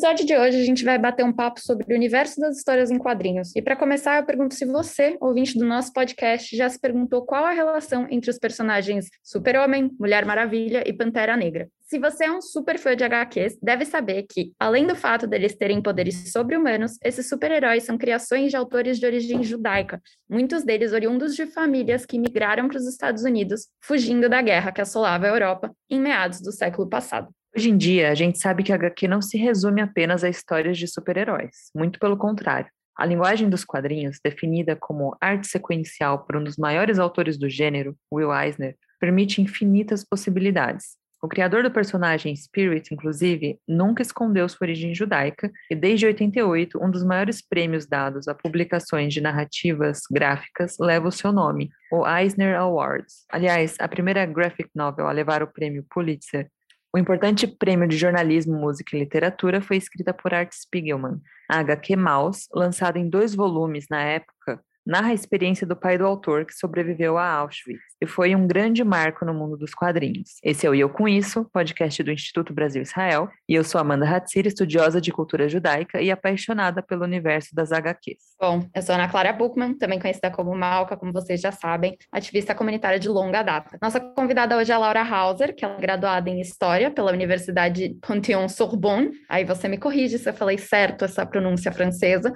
episódio de hoje, a gente vai bater um papo sobre o universo das histórias em quadrinhos. E para começar, eu pergunto se você, ouvinte do nosso podcast, já se perguntou qual a relação entre os personagens Super-Homem, Mulher Maravilha e Pantera Negra. Se você é um super fã de HQs, deve saber que, além do fato deles terem poderes sobre-humanos, esses super-heróis são criações de autores de origem judaica, muitos deles oriundos de famílias que migraram para os Estados Unidos, fugindo da guerra que assolava a Europa em meados do século passado. Hoje em dia, a gente sabe que a HQ não se resume apenas a histórias de super-heróis, muito pelo contrário. A linguagem dos quadrinhos, definida como arte sequencial por um dos maiores autores do gênero, Will Eisner, permite infinitas possibilidades. O criador do personagem Spirit, inclusive, nunca escondeu sua origem judaica e, desde 88, um dos maiores prêmios dados a publicações de narrativas gráficas leva o seu nome, o Eisner Awards. Aliás, a primeira graphic novel a levar o prêmio Pulitzer o importante prêmio de jornalismo, música e literatura foi escrita por Art Spiegelman. A HQ Maus, lançada em dois volumes na época, narra a experiência do pai do autor que sobreviveu a Auschwitz e foi um grande marco no mundo dos quadrinhos. Esse é o Eu Com Isso, podcast do Instituto Brasil Israel, e eu sou Amanda Hatzir, estudiosa de cultura judaica e apaixonada pelo universo das HQs. Bom, eu sou Ana Clara Buchmann, também conhecida como Malca, como vocês já sabem, ativista comunitária de longa data. Nossa convidada hoje é a Laura Hauser, que é graduada em História pela Universidade Panthéon-Sorbonne, aí você me corrige se eu falei certo essa pronúncia francesa,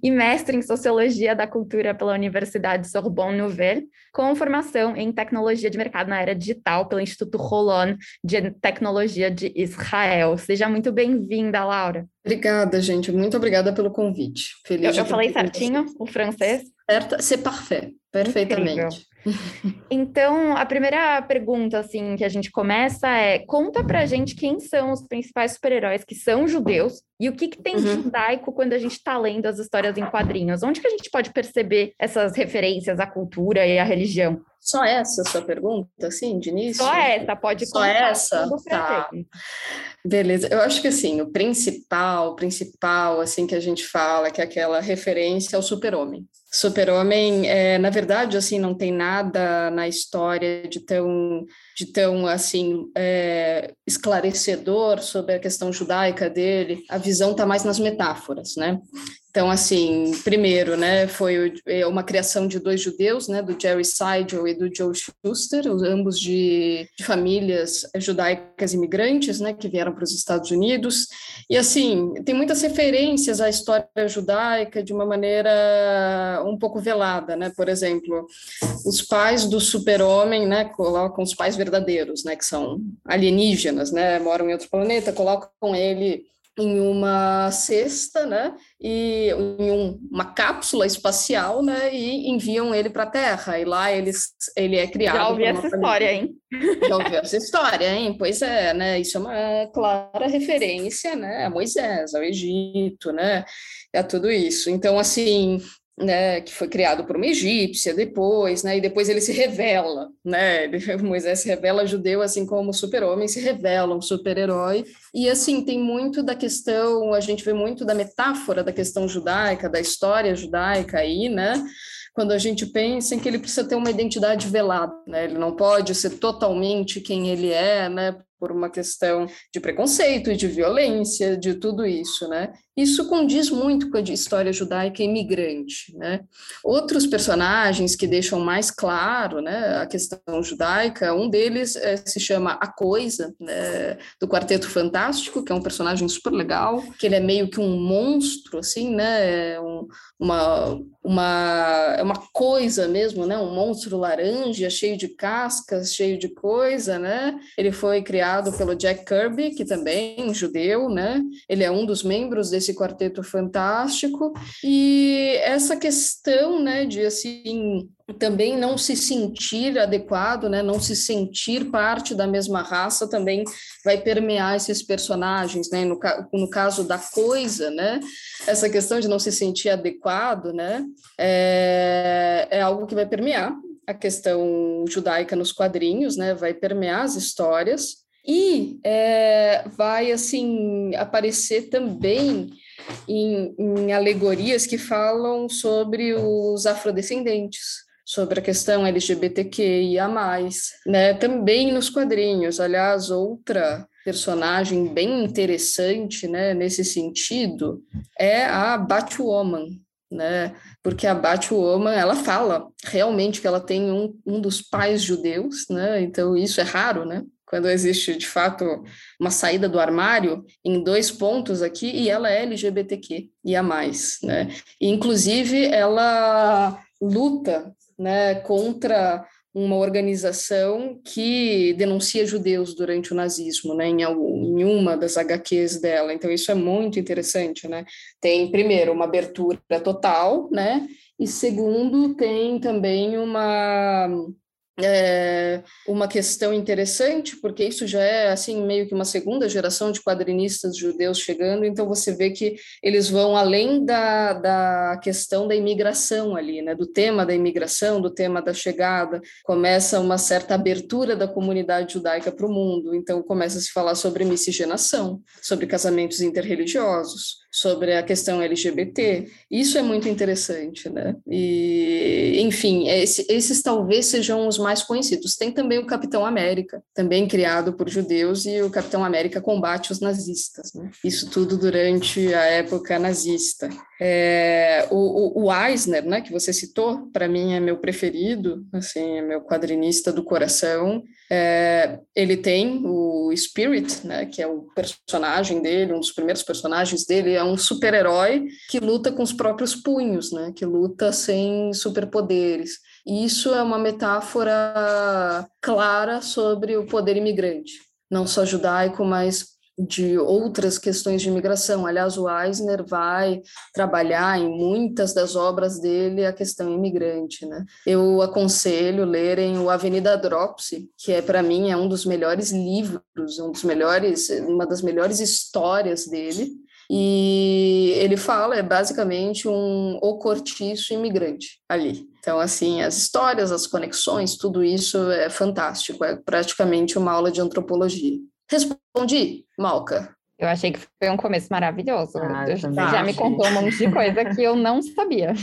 e mestre em Sociologia da Cultura pela Universidade Sorbonne Nouvelle, com formação em Tecnologia de Mercado na Era Digital pelo Instituto Rolon de Tecnologia de Israel. Seja muito bem-vinda, Laura. Obrigada, gente. Muito obrigada pelo convite. Feliz eu, eu falei certinho o francês? Certo, c'est parfait. Perfeitamente. Incrível. Então, a primeira pergunta assim que a gente começa é: conta pra gente quem são os principais super-heróis que são judeus e o que, que tem uhum. de judaico quando a gente está lendo as histórias em quadrinhos? Onde que a gente pode perceber essas referências à cultura e à religião? Só essa sua pergunta, assim, de início? Só essa, pode Só essa? Tá. Beleza. Eu acho que, assim, o principal, principal, assim, que a gente fala, que é aquela referência ao super-homem. Super-Homem, é, na verdade, assim, não tem nada na história de tão, de tão assim, é, esclarecedor sobre a questão judaica dele. A visão está mais nas metáforas, né? Então, assim, primeiro, né, foi é, uma criação de dois judeus, né, do Jerry Seidel e do Joe Schuster, ambos de, de famílias judaicas imigrantes, né, que vieram para os Estados Unidos. E, assim, tem muitas referências à história judaica de uma maneira um pouco velada, né? Por exemplo, os pais do super-homem, né, colocam os pais verdadeiros, né, que são alienígenas, né, moram em outro planeta, colocam ele em uma cesta, né, e em um, uma cápsula espacial, né, e enviam ele para a Terra. E lá eles, ele é criado. Já ouvi essa história, hein? Já ouvi essa história, hein? Pois é, né? Isso é uma clara referência, né, a Moisés, ao Egito, né, a tudo isso. Então, assim, né, que foi criado por uma egípcia depois, né, e depois ele se revela, né, Moisés se revela judeu, assim como o super-homem se revela um super-herói, e assim, tem muito da questão, a gente vê muito da metáfora da questão judaica, da história judaica aí, né, quando a gente pensa em que ele precisa ter uma identidade velada, né, ele não pode ser totalmente quem ele é, né, por uma questão de preconceito e de violência, de tudo isso, né? Isso condiz muito com a história judaica imigrante, né? Outros personagens que deixam mais claro, né, a questão judaica, um deles é, se chama A Coisa, né, do Quarteto Fantástico, que é um personagem super legal, que ele é meio que um monstro, assim, né, é um, uma, uma, é uma coisa mesmo, né, um monstro laranja, cheio de cascas, cheio de coisa, né? Ele foi criado pelo Jack Kirby, que também é um judeu, né? Ele é um dos membros desse esse quarteto fantástico. E essa questão, né, de assim também não se sentir adequado, né, não se sentir parte da mesma raça também vai permear esses personagens, né, no, no caso da coisa, né, essa questão de não se sentir adequado, né, é, é algo que vai permear a questão judaica nos quadrinhos, né, vai permear as histórias, e é, vai assim aparecer também em, em alegorias que falam sobre os afrodescendentes, sobre a questão LGBTQIA+, né? Também nos quadrinhos, aliás, outra personagem bem interessante, né, nesse sentido, é a Batwoman, né? Porque a Batwoman, ela fala realmente que ela tem um, um dos pais judeus, né? Então isso é raro, né? Quando existe de fato uma saída do armário em dois pontos aqui e ela é LGBTQ e a mais, né? E, inclusive ela luta, né, contra uma organização que denuncia judeus durante o nazismo, né, em, em, uma das HQs dela. Então isso é muito interessante, né? Tem primeiro uma abertura total, né? E segundo tem também uma é uma questão interessante, porque isso já é assim meio que uma segunda geração de quadrinistas judeus chegando, então você vê que eles vão além da, da questão da imigração ali, né, do tema da imigração, do tema da chegada, começa uma certa abertura da comunidade judaica para o mundo, então começa a se falar sobre miscigenação, sobre casamentos interreligiosos, sobre a questão LGBT. Isso é muito interessante, né? E, enfim, esse, esses talvez sejam os mais conhecidos. Tem também o Capitão América, também criado por judeus, e o Capitão América combate os nazistas, né? Isso tudo durante a época nazista. É, o, o, Eisner, né, que você citou, para mim é meu preferido, assim, é meu quadrinista do coração. É, ele tem o Spirit, né, que é o personagem dele, um dos primeiros personagens dele, é um super-herói que luta com os próprios punhos, né, que luta sem superpoderes. E isso é uma metáfora clara sobre o poder imigrante, não só judaico, mas de outras questões de imigração. Aliás, o Eisner vai trabalhar em muitas das obras dele a questão imigrante, né? Eu aconselho lerem o Avenida Dropsy, que é para mim é um dos melhores livros, um dos melhores, uma das melhores histórias dele. E ele fala, é basicamente um o cortiço imigrante ali. Então, assim, as histórias, as conexões, tudo isso é fantástico, é praticamente uma aula de antropologia. Respondi, Malca. Eu achei que foi um começo maravilhoso. Ah, Você já me contou um monte de coisa que eu não sabia.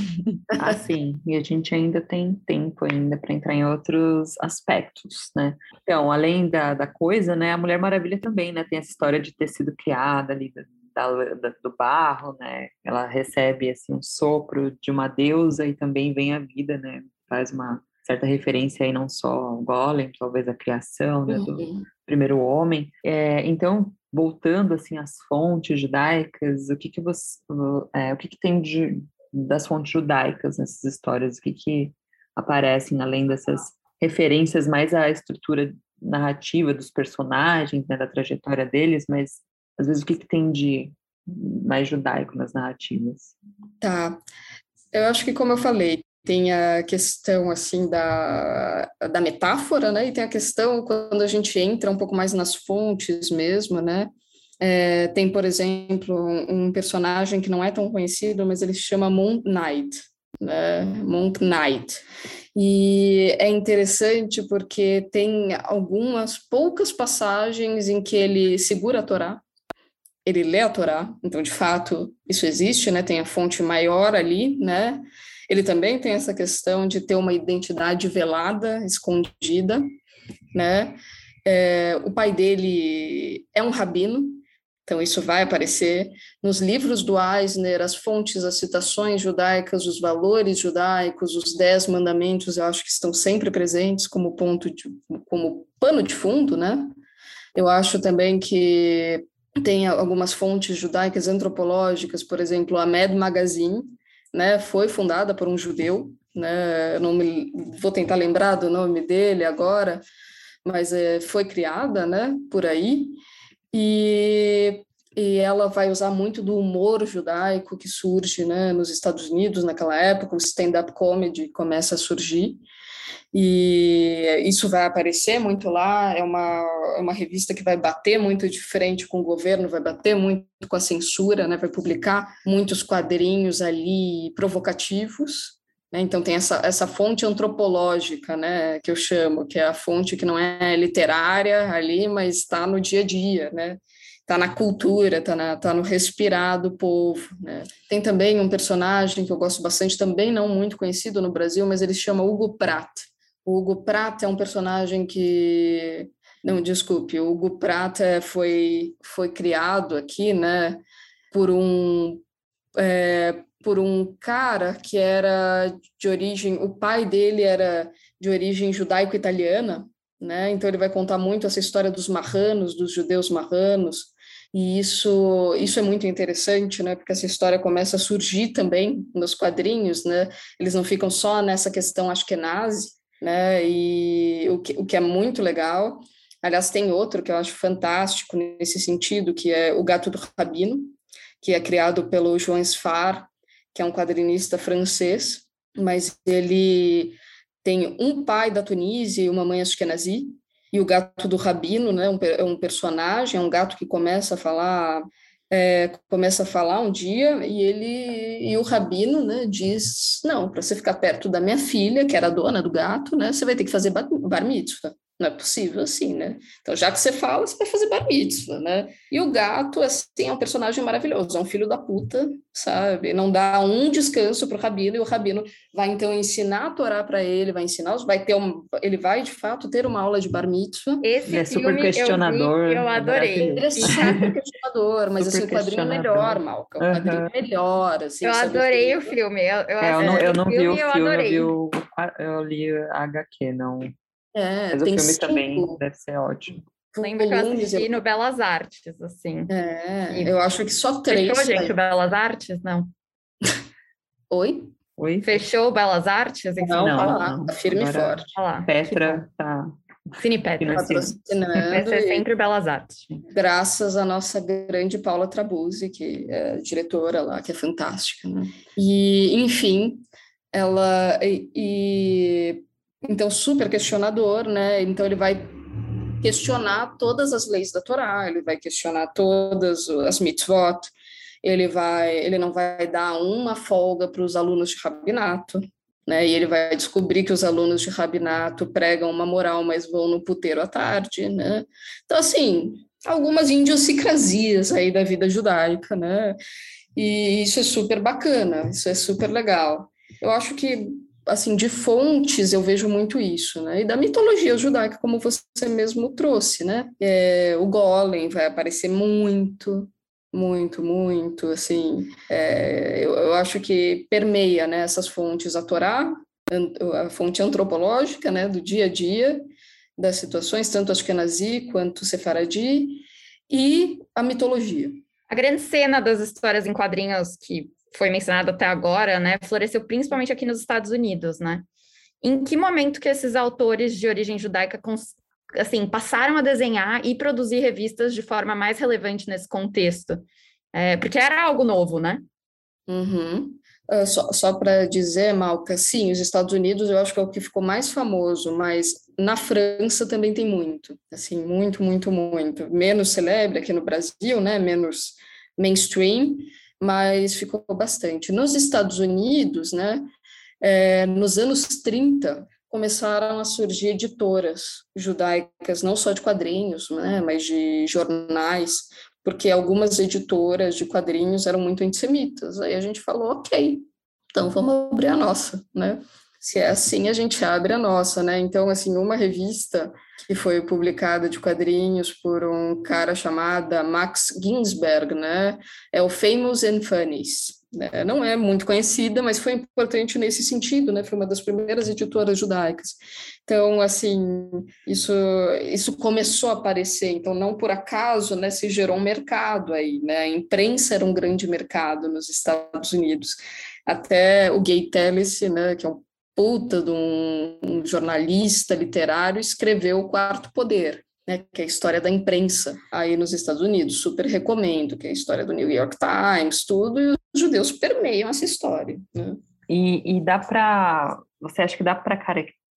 Ah, sim. E a gente ainda tem tempo ainda para entrar em outros aspectos, né? Então, além da, da coisa, né? A Mulher Maravilha também, né? Tem essa história de ter sido criada ali da, da, do barro, né? Ela recebe, assim, um sopro de uma deusa e também vem a vida, né? Faz uma certa referência aí não só ao Golem, talvez a criação né, do uhum. Primeiro homem. É, então, voltando assim às fontes judaicas, o que que você, é, o que que tem de, das fontes judaicas nessas histórias? O que que aparecem além dessas referências mais à estrutura narrativa dos personagens, né, da trajetória deles, mas às vezes o que que tem de mais judaico nas narrativas? Tá. Eu acho que, como eu falei, tem a questão assim da, da metáfora, né? E tem a questão quando a gente entra um pouco mais nas fontes mesmo, né? É, tem, por exemplo, um, personagem que não é tão conhecido, mas ele se chama Moon Knight, né? Moon Knight. E é interessante porque tem algumas poucas passagens em que ele segura a Torá, ele lê a Torá, então de fato isso existe, né? Tem a fonte maior ali, né? Ele também tem essa questão de ter uma identidade velada, escondida, né? É, o pai dele é um rabino, então isso vai aparecer nos livros do Eisner, as fontes, as citações judaicas, os valores judaicos, os dez mandamentos, eu acho que estão sempre presentes como ponto de, como pano de fundo, né? Eu acho também que tem algumas fontes judaicas antropológicas, por exemplo, a Med Magazine, né, foi fundada por um judeu, né, não me, vou tentar lembrar do nome dele agora, mas é, foi criada, né, por aí, e, e ela vai usar muito do humor judaico que surge, né, nos Estados Unidos naquela época, o stand-up comedy começa a surgir, e isso vai aparecer muito lá. É uma, é uma revista que vai bater muito de frente com o governo, vai bater muito com a censura, né? vai publicar muitos quadrinhos ali provocativos. Né? Então, tem essa, essa fonte antropológica, né? que eu chamo, que é a fonte que não é literária ali, mas está no dia a dia. Né? Está na cultura, está tá no respirar do povo. Né? Tem também um personagem que eu gosto bastante, também não muito conhecido no Brasil, mas ele se chama Hugo Pratt. O Hugo Pratt é um personagem que Não, desculpe, o Hugo Prata foi, foi criado aqui, né, por um, é, por um cara que era de origem, o pai dele era de origem judaico-italiana, né, então ele vai contar muito essa história dos marranos, dos judeus marranos, e isso, isso é muito interessante, né? Porque essa história começa a surgir também nos quadrinhos, né? Eles não ficam só nessa questão ashkenazi, né? E o que, o que é muito legal. Aliás, tem outro que eu acho fantástico nesse sentido, que é O Gato do Rabino, que é criado pelo João Sfar, que é um quadrinista francês, mas ele tem um pai da Tunísia e uma mãe ashkenazi, e o gato do rabino, né, um, é um personagem, é um gato que começa a falar, é, começa a falar um dia e ele e o rabino, né, diz, não, para você ficar perto da minha filha, que era dona do gato, né, você vai ter que fazer bar mitzvah. Não é possível assim, né? Então, já que você fala, você vai fazer bar mitzvah, né? E o gato, assim, é um personagem maravilhoso, é um filho da puta, sabe? Não dá um descanso para o rabino, e o rabino vai, então, ensinar a Torá para ele, vai ensinar, vai ter um, ele vai, de fato, ter uma aula de bar mitzvah. Esse é super questionador. Eu, vi, eu adorei. Ele é super questionador, mas, super assim, o quadrinho é melhor, Malca, o uhum. quadrinho é melhor, assim. Eu adorei o filme. Eu, eu, é, eu não, eu não vi o filme, eu, vi o, eu li a HQ, não... É, Mas o filme cinco. também deve ser ótimo. Lembro que eu assisti no Belas Artes, assim. É, e eu acho que só três. Fechou, gente, o Belas Artes? Não. Oi? Oi? Fechou o Belas Artes? Então, não, não, lá, não. Tá firme e forte. Lá. Petra tá... Cine Petra. Patrocinando. Vai ser sempre Belas Artes. Graças à nossa grande Paula Trabuzzi, que é diretora lá, que é fantástica, né? E, enfim, ela... e, e então, super questionador, né? Então, ele vai questionar todas as leis da Torá, ele vai questionar todas as mitzvot, ele vai, ele não vai dar uma folga para os alunos de rabinato, né? E ele vai descobrir que os alunos de rabinato pregam uma moral, mas vão no puteiro à tarde, né? Então, assim, algumas idiosincrasias aí da vida judaica, né? E isso é super bacana, isso é super legal. Eu acho que assim, de fontes eu vejo muito isso, né? E da mitologia judaica, como você mesmo trouxe, né? É, o Golem vai aparecer muito, muito, muito, assim, é, eu, eu, acho que permeia, né, essas fontes, a Torá, a fonte antropológica, né, do dia a dia, das situações, tanto Ashkenazi quanto Sefaradi, e a mitologia. A grande cena das histórias em quadrinhos que foi mencionado até agora, né, floresceu principalmente aqui nos Estados Unidos, né? Em que momento que esses autores de origem judaica assim passaram a desenhar e produzir revistas de forma mais relevante nesse contexto? É, porque era algo novo, né? Uhum. Uh, só só para dizer, Malca, sim, os Estados Unidos eu acho que é o que ficou mais famoso, mas na França também tem muito, assim, muito, muito, muito. Menos celebre aqui no Brasil, né? Menos mainstream, mas ficou bastante. Nos Estados Unidos, né, é, nos anos 30, começaram a surgir editoras judaicas, não só de quadrinhos, né, mas de jornais, porque algumas editoras de quadrinhos eram muito antissemitas. Aí a gente falou, ok, então vamos abrir a nossa, né? Se é assim, a gente abre a nossa, né? Então, assim, uma revista que foi publicada de quadrinhos por um cara chamado Max Ginsberg, né? É o Famous and Funnies. Né? Não é muito conhecida, mas foi importante nesse sentido, né? Foi uma das primeiras editoras judaicas. Então, assim, isso, isso começou a aparecer. Então, não por acaso, né? Se gerou um mercado aí, né? A imprensa era um grande mercado nos Estados Unidos. Até o Gay Tellis, né? Que é um puta de um, um jornalista literário, escreveu O Quarto Poder, né, que é a história da imprensa aí nos Estados Unidos. Super recomendo, que é a história do New York Times, tudo, e os judeus permeiam essa história. Né? E, e dá para. Você acha que dá para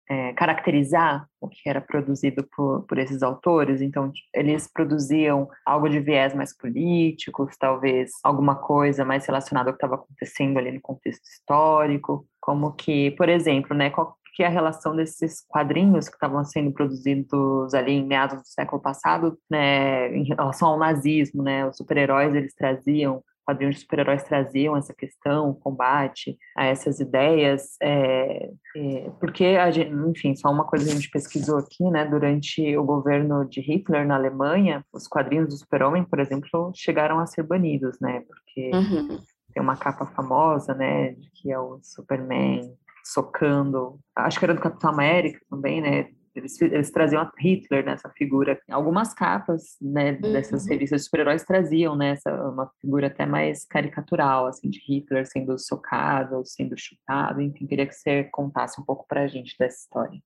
é, caracterizar o que era produzido por, por esses autores. Então, eles produziam algo de viés mais políticos, talvez alguma coisa mais relacionada ao que estava acontecendo ali no contexto histórico. Como que, por exemplo, né, qual que é a relação desses quadrinhos que estavam sendo produzidos ali em meados do século passado, né, em relação ao nazismo, né, os super-heróis eles traziam quadrinhos de super-heróis traziam essa questão, o combate a essas ideias, é, é, porque, gente, enfim, só uma coisa que a gente pesquisou aqui, né, durante o governo de Hitler na Alemanha, os quadrinhos do super-homem, por exemplo, chegaram a ser banidos, né, porque uhum. tem uma capa famosa, né, que é o Superman socando, acho que era do Capitão América também, né, eles, eles traziam a Hitler nessa figura. Algumas capas né, dessas uhum. revistas de super-heróis traziam né, essa, uma figura até mais caricatural, assim, de Hitler sendo socado, sendo chutado. Enfim, queria que você contasse um pouco para a gente dessa história.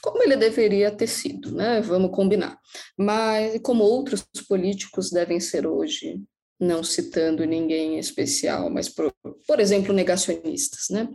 Como ele deveria ter sido, né? Vamos combinar. Mas como outros políticos devem ser hoje, não citando ninguém especial, mas por, por exemplo negacionistas, né?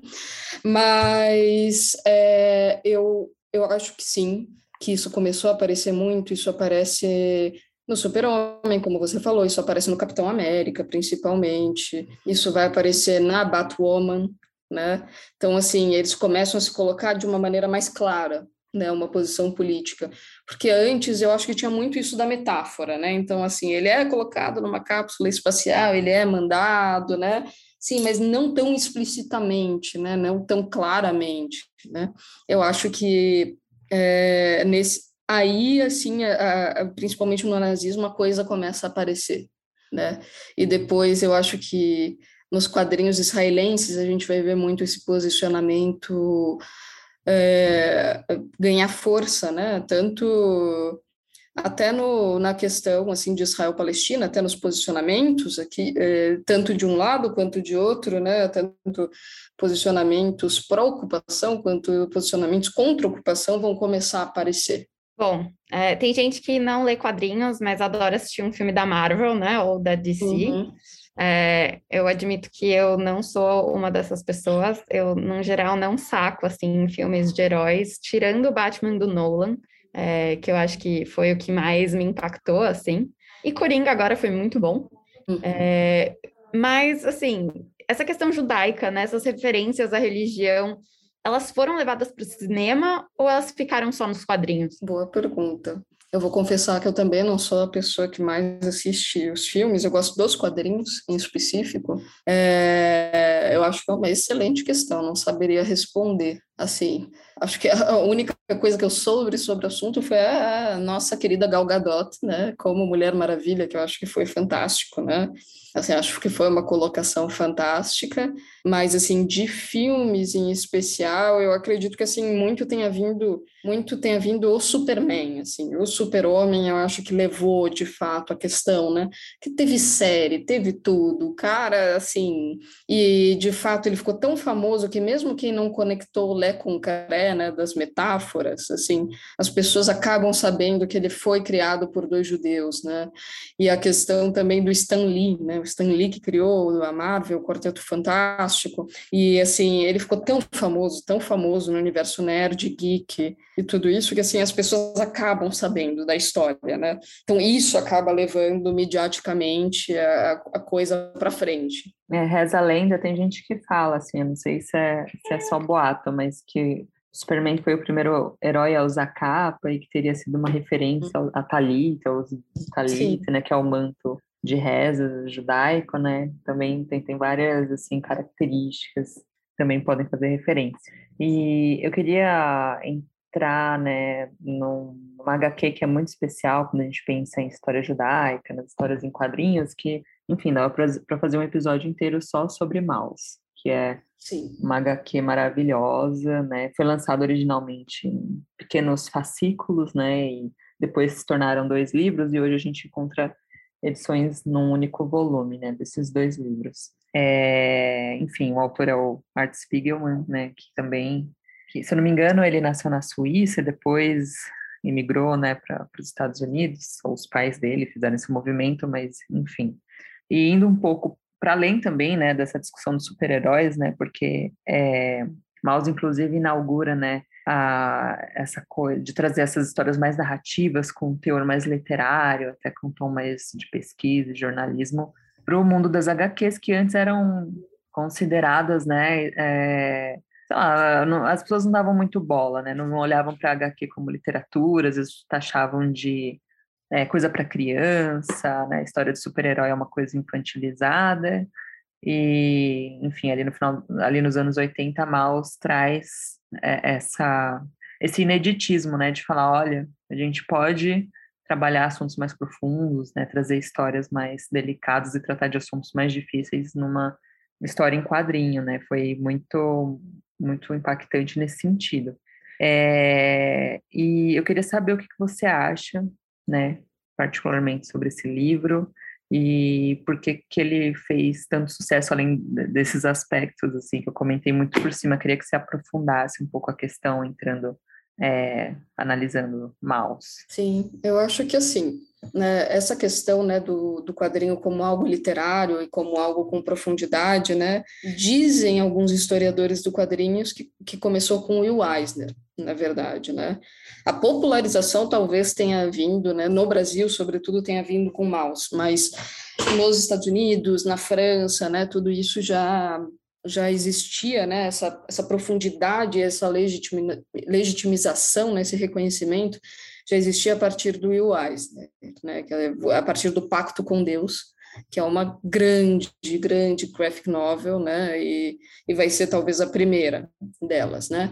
Mas é, eu eu acho que sim, que isso começou a aparecer muito, isso aparece no Super-Homem, como você falou, isso aparece no Capitão América, principalmente, isso vai aparecer na Batwoman, né? Então, assim, eles começam a se colocar de uma maneira mais clara, né, uma posição política, porque antes eu acho que tinha muito isso da metáfora, né? Então, assim, ele é colocado numa cápsula espacial, ele é mandado, né? Sim, mas não tão explicitamente, né? Não tão claramente, né? Eu acho que é, nesse aí, assim, a, a, principalmente no nazismo, a coisa começa a aparecer, né? E depois eu acho que nos quadrinhos israelenses a gente vai ver muito esse posicionamento é, ganhar força, né? Tanto até no, na questão assim de Israel-Palestina, até nos posicionamentos aqui, é, tanto de um lado quanto de outro, né, tanto posicionamentos pró-ocupação quanto posicionamentos contra ocupação vão começar a aparecer. Bom, é, tem gente que não lê quadrinhos, mas adora assistir um filme da Marvel, né, ou da DC. Uhum. É, eu admito que eu não sou uma dessas pessoas. Eu, no geral, não saco assim filmes de heróis, tirando o Batman do Nolan é, que eu acho que foi o que mais me impactou, assim. E Coringa agora foi muito bom. Uhum. É, mas, assim, essa questão judaica, né, essas referências à religião, elas foram levadas para o cinema ou elas ficaram só nos quadrinhos? Boa pergunta. Eu vou confessar que eu também não sou a pessoa que mais assiste os filmes, eu gosto dos quadrinhos em específico. É, eu acho que é uma excelente questão, não saberia responder assim. Acho que a única coisa que eu soube sobre o assunto foi a nossa querida Gal Gadot, né, como Mulher Maravilha, que eu acho que foi fantástico, né? Assim, acho que foi uma colocação fantástica, mas assim, de filmes em especial, eu acredito que assim muito tenha vindo, muito tenha vindo o Superman, assim, o Super-Homem, eu acho que levou de fato a questão, né? Que teve série, teve tudo, cara, assim, e de fato ele ficou tão famoso que mesmo quem não conectou Lé com o Caré, né, das metáforas, assim, as pessoas acabam sabendo que ele foi criado por dois judeus, né? E a questão também do Stan Lee, né? Stan Lee que criou a Marvel, o Quarteto Fantástico, e assim, ele ficou tão famoso, tão famoso no universo nerd, geek e tudo isso, que assim, as pessoas acabam sabendo da história, né? Então isso acaba levando mediaticamente a, a coisa para frente. É, reza a lenda, tem gente que fala assim, eu não sei se é, se é só boato, mas que o Superman foi o primeiro herói a usar capa e que teria sido uma referência a Talita, o Talita, né, que é o manto de reza judaico, né? Também tem, tem várias assim características também podem fazer referência. E eu queria entrar, né, numa HQ que é muito especial quando a gente pensa em história judaica, nas histórias em quadrinhos, que, enfim, dá para fazer um episódio inteiro só sobre Maus, que é Sim. uma HQ maravilhosa, né? Foi lançado originalmente em pequenos fascículos, né? E depois se tornaram dois livros e hoje a gente encontra edições num único volume, né, desses dois livros. É, enfim, o autor é o Art Spiegelman, né, que também, que, se eu não me engano, ele nasceu na Suíça, depois imigrou, né, para os Estados Unidos, ou os pais dele fizeram esse movimento, mas, enfim. E indo um pouco para além também, né, dessa discussão dos super-heróis, né, porque é, Maus, inclusive, inaugura, né, a, essa coisa de trazer essas histórias mais narrativas, com um teor mais literário, até com um tom mais de pesquisa e jornalismo, para o mundo das HQs, que antes eram consideradas, né, é, lá, não, as pessoas não davam muito bola, né, não olhavam para HQ como literatura, às vezes taxavam de é, coisa para criança, né? A história de super-herói é uma coisa infantilizada. E, enfim, ali no final, ali nos anos 80, Maus traz é, essa esse ineditismo, né, de falar, olha, a gente pode trabalhar assuntos mais profundos, né, trazer histórias mais delicadas e tratar de assuntos mais difíceis numa história em quadrinho, né, foi muito muito impactante nesse sentido. É, e eu queria saber o que você acha, né, particularmente sobre esse livro e por que que ele fez tanto sucesso além desses aspectos assim que eu comentei muito por cima. Queria que você aprofundasse um pouco a questão entrando é, analisando Maus. Sim, eu acho que assim, né, essa questão né, do, do quadrinho como algo literário e como algo com profundidade, né, dizem alguns historiadores do quadrinhos que, que começou com Will Eisner, na verdade, né. A popularização talvez tenha vindo, né, no Brasil, sobretudo, tenha vindo com Maus, mas nos Estados Unidos, na França, né, tudo isso já já existia né, essa, essa profundidade, essa legitimi, legitimização, né, esse reconhecimento, já existia a partir do Will Eisner, né, é a partir do Pacto com Deus, que é uma grande, grande graphic novel, né, e, e vai ser talvez a primeira delas, né.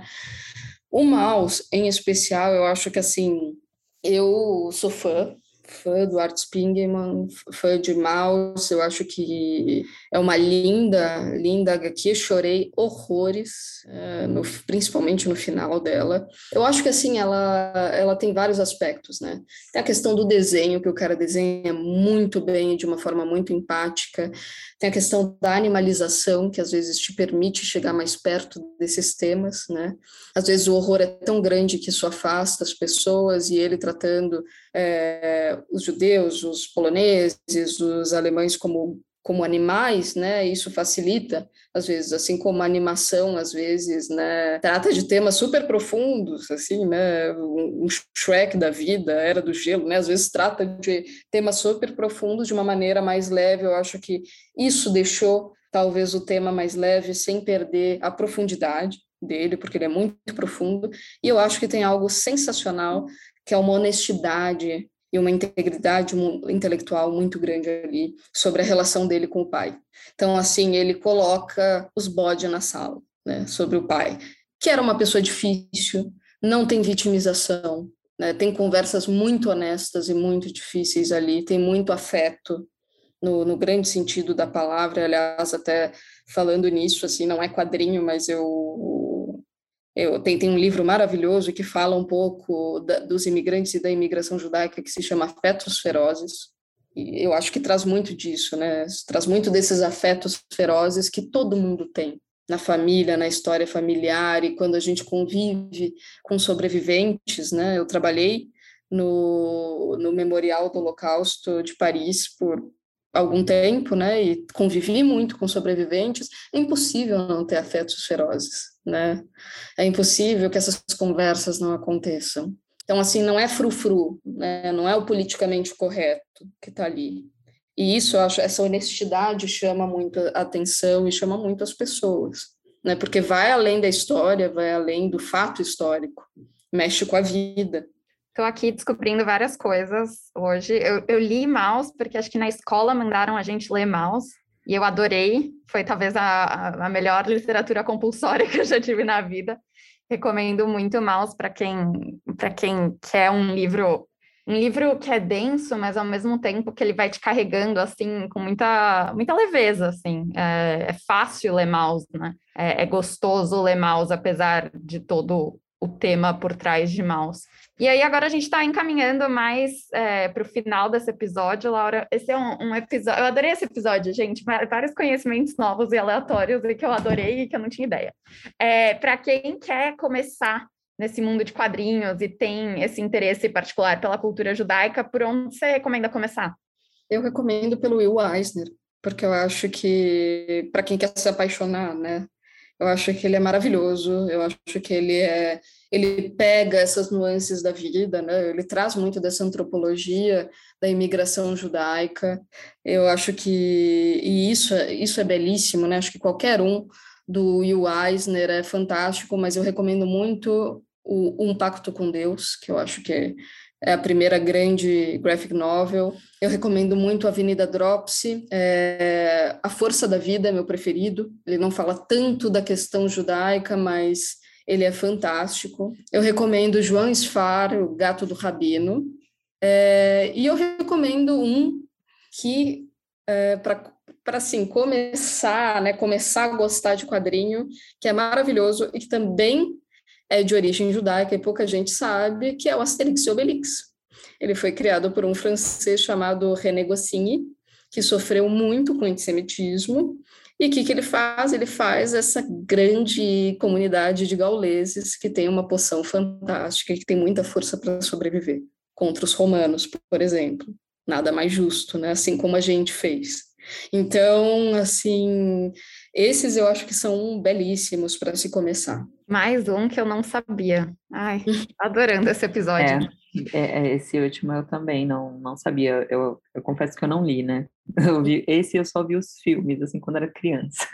O Maus, em especial, eu acho que, assim, eu sou fã, fã do Art Spiegelman, fã de Maus, eu acho que é uma linda, linda HQ, chorei horrores, é, no, principalmente no final dela. Eu acho que, assim, ela, ela tem vários aspectos, né? Tem a questão do desenho, que o cara desenha muito bem, de uma forma muito empática, tem a questão da animalização, que às vezes te permite chegar mais perto desses temas, né? Às vezes o horror é tão grande que isso afasta as pessoas, e ele tratando é, os judeus, os poloneses, os alemães como como animais, né? Isso facilita, às vezes, assim como a animação, às vezes, né? Trata de temas super profundos, assim, né? Um Shrek da vida, Era do Gelo, né? Às vezes trata de temas super profundos de uma maneira mais leve. Eu acho que isso deixou talvez o tema mais leve, sem perder a profundidade dele, porque ele é muito profundo. E eu acho que tem algo sensacional, que é uma honestidade e uma integridade intelectual muito grande ali sobre a relação dele com o pai. Então, assim, ele coloca os bodes na sala, né, sobre o pai, que era uma pessoa difícil, não tem vitimização, né, tem conversas muito honestas e muito difíceis ali, tem muito afeto, no, no, grande sentido da palavra, aliás, até falando nisso, assim, não é quadrinho, mas eu eu tem um livro maravilhoso que fala um pouco da, dos imigrantes e da imigração judaica que se chama Afetos Ferozes. E eu acho que traz muito disso, né? Traz muito desses afetos ferozes que todo mundo tem na família, na história familiar e quando a gente convive com sobreviventes, né? Eu trabalhei no, no Memorial do Holocausto de Paris por algum tempo, né? E convivi muito com sobreviventes. É impossível não ter afetos ferozes né? É impossível que essas conversas não aconteçam. Então, assim, não é frufru, né? Não é o politicamente correto que está ali. E isso, eu acho, essa honestidade chama muito a atenção e chama muito as pessoas, né? Porque vai além da história, vai além do fato histórico, mexe com a vida. Estou aqui descobrindo várias coisas hoje. Eu, eu li Maus, porque acho que na escola mandaram a gente ler Maus, e eu adorei, foi talvez a, a melhor literatura compulsória que eu já tive na vida. Recomendo muito Maus para quem, quem quer um livro, um livro que é denso, mas ao mesmo tempo que ele vai te carregando assim com muita, muita leveza, assim. É, é fácil ler Maus, né? É, é gostoso ler Maus, apesar de todo o tema por trás de Maus. E aí, agora a gente está encaminhando mais é, para o final desse episódio, Laura. Esse é um, um, episódio. Eu adorei esse episódio, gente. Vários conhecimentos novos e aleatórios e que eu adorei e que eu não tinha ideia. É, para quem quer começar nesse mundo de quadrinhos e tem esse interesse particular pela cultura judaica, por onde você recomenda começar? Eu recomendo pelo Will Eisner, porque eu acho que, para quem quer se apaixonar, né? Eu acho que ele é maravilhoso, eu acho que ele é ele pega essas nuances da vida, né? Ele traz muito dessa antropologia da imigração judaica. Eu acho que e isso isso é belíssimo, né? Acho que qualquer um do Will Eisner é fantástico, mas eu recomendo muito o Um Pacto com Deus, que eu acho que é, a primeira grande graphic novel. Eu recomendo muito Avenida Dropsy, é, A Força da Vida é meu preferido. Ele não fala tanto da questão judaica, mas ele é fantástico. Eu recomendo João Sfar, O Gato do Rabino. É, e eu recomendo um que, é, para assim, começar, né, começar a gostar de quadrinho, que é maravilhoso e que também é de origem judaica e pouca gente sabe, que é o Asterix e Obelix. Ele foi criado por um francês chamado René Goscinny, que sofreu muito com o antissemitismo, e o que, que ele faz? Ele faz essa grande comunidade de gauleses que tem uma poção fantástica e que tem muita força para sobreviver contra os romanos, por exemplo. Nada mais justo, né? Assim como a gente fez. Então, assim, esses eu acho que são belíssimos para se começar. Mais um que eu não sabia. Ai, adorando esse episódio. É, é, é, esse último eu também não, não sabia. Eu, eu confesso que eu não li, né? Eu vi, esse eu só vi os filmes, assim, quando era criança.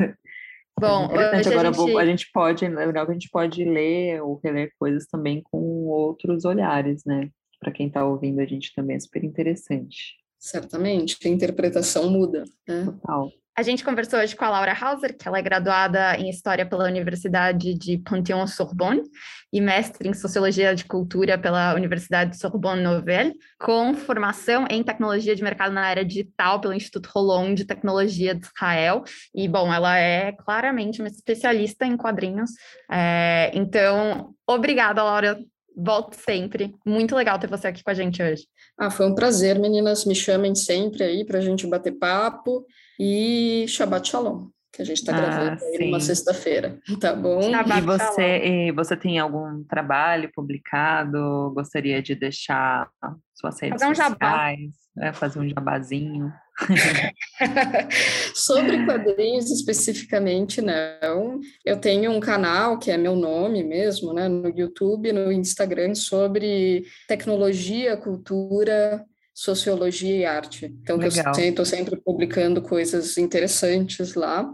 Bom, é agora a gente... a gente pode, é legal que a gente pode ler ou reler coisas também com outros olhares, né? Para quem está ouvindo a gente também é super interessante. Certamente, a interpretação muda. Né? Total. A gente conversou hoje com a Laura Hauser, que ela é graduada em História pela Universidade de Panthéon-Sorbonne e mestre em Sociologia de Cultura pela Universidade de Sorbonne Nouvelle, com formação em Tecnologia de Mercado na área digital pelo Instituto Rolon de Tecnologia de Israel. E, bom, ela é claramente uma especialista em quadrinhos. É, então, obrigada, Laura. Volte sempre. Muito legal ter você aqui com a gente hoje. Ah, foi um prazer, meninas. Me chamem sempre aí para a gente bater papo e Shabbat Shalom, que a gente está ah, gravando aí numa sexta-feira, tá bom? Shabbat e você, e você tem algum trabalho publicado? Gostaria de deixar suas redes fazer um sociais? É, fazer um jabazinho. Sobre quadrinhos especificamente, não. Eu tenho um canal que é meu nome mesmo, né, no YouTube, no Instagram, sobre tecnologia, cultura, sociologia e arte. Então, Legal. eu estou sempre publicando coisas interessantes lá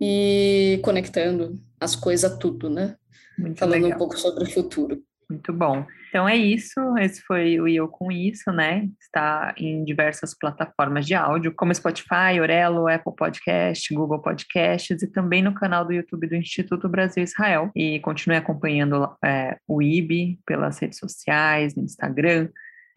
e conectando as coisas a tudo, né? Muito Falando legal. um pouco sobre o futuro. Muito bom. Então é isso, esse foi o Eu Com Isso, né? Está em diversas plataformas de áudio, como Spotify, Orelo, Apple Podcast, Google Podcasts e também no canal do YouTube do Instituto Brasil Israel. E continue acompanhando é, o IB pelas redes sociais, no Instagram.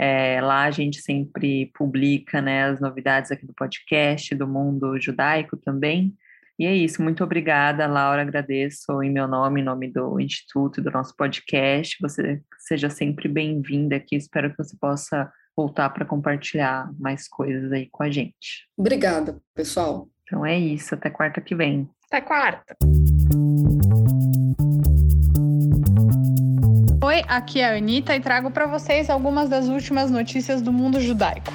É, lá a gente sempre publica né, as novidades aqui do podcast, do mundo judaico também. E é isso, muito obrigada, Laura. Agradeço em meu nome, em nome do Instituto e do nosso podcast. Você seja sempre bem-vinda aqui. Espero que você possa voltar para compartilhar mais coisas aí com a gente. Obrigada, pessoal. Então é isso, até quarta que vem. Até quarta. Oi, aqui é a Anitta e trago para vocês algumas das últimas notícias do mundo judaico.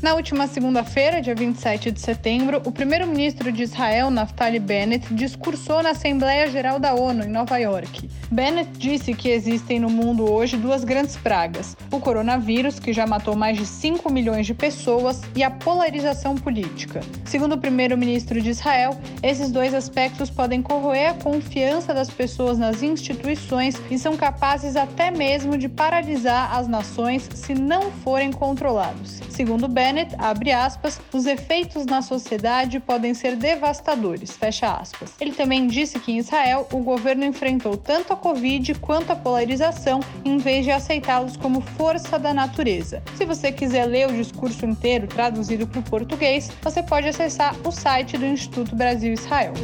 Na última segunda-feira, dia 27 de setembro, o primeiro-ministro de Israel, Naftali Bennett, discursou na Assembleia Geral da ONU, em Nova York. Bennett disse que existem no mundo hoje duas grandes pragas: o coronavírus, que já matou mais de 5 milhões de pessoas, e a polarização política. Segundo o primeiro-ministro de Israel, esses dois aspectos podem corroer a confiança das pessoas nas instituições e são capazes até mesmo de paralisar as nações se não forem controlados. Segundo Bennett, Bennett, abre aspas, os efeitos na sociedade podem ser devastadores, fecha aspas. Ele também disse que em Israel o governo enfrentou tanto a Covid quanto a polarização em vez de aceitá-los como força da natureza. Se você quiser ler o discurso inteiro traduzido para o português, você pode acessar o site do Instituto Brasil Israel.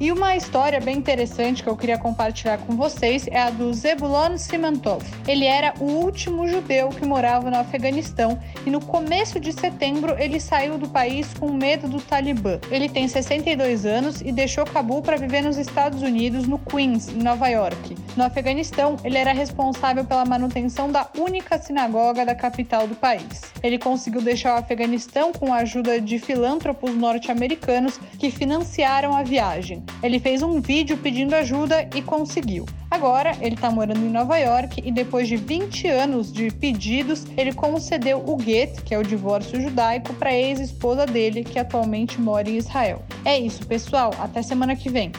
E uma história bem interessante que eu queria compartilhar com vocês é a do Zebulon Simantov. Ele era o último judeu que morava no Afeganistão e no começo de setembro ele saiu do país com medo do Talibã. Ele tem 62 anos e deixou Cabul para viver nos Estados Unidos, no Queens, em Nova York. No Afeganistão, ele era responsável pela manutenção da única sinagoga da capital do país. Ele conseguiu deixar o Afeganistão com a ajuda de filântropos norte-americanos que financiaram a viagem. Ele fez um vídeo pedindo ajuda e conseguiu. Agora, ele está morando em Nova York e depois de 20 anos de pedidos, ele concedeu o get, que é o divórcio judaico, para a ex-esposa dele, que atualmente mora em Israel. É isso, pessoal. Até semana que vem.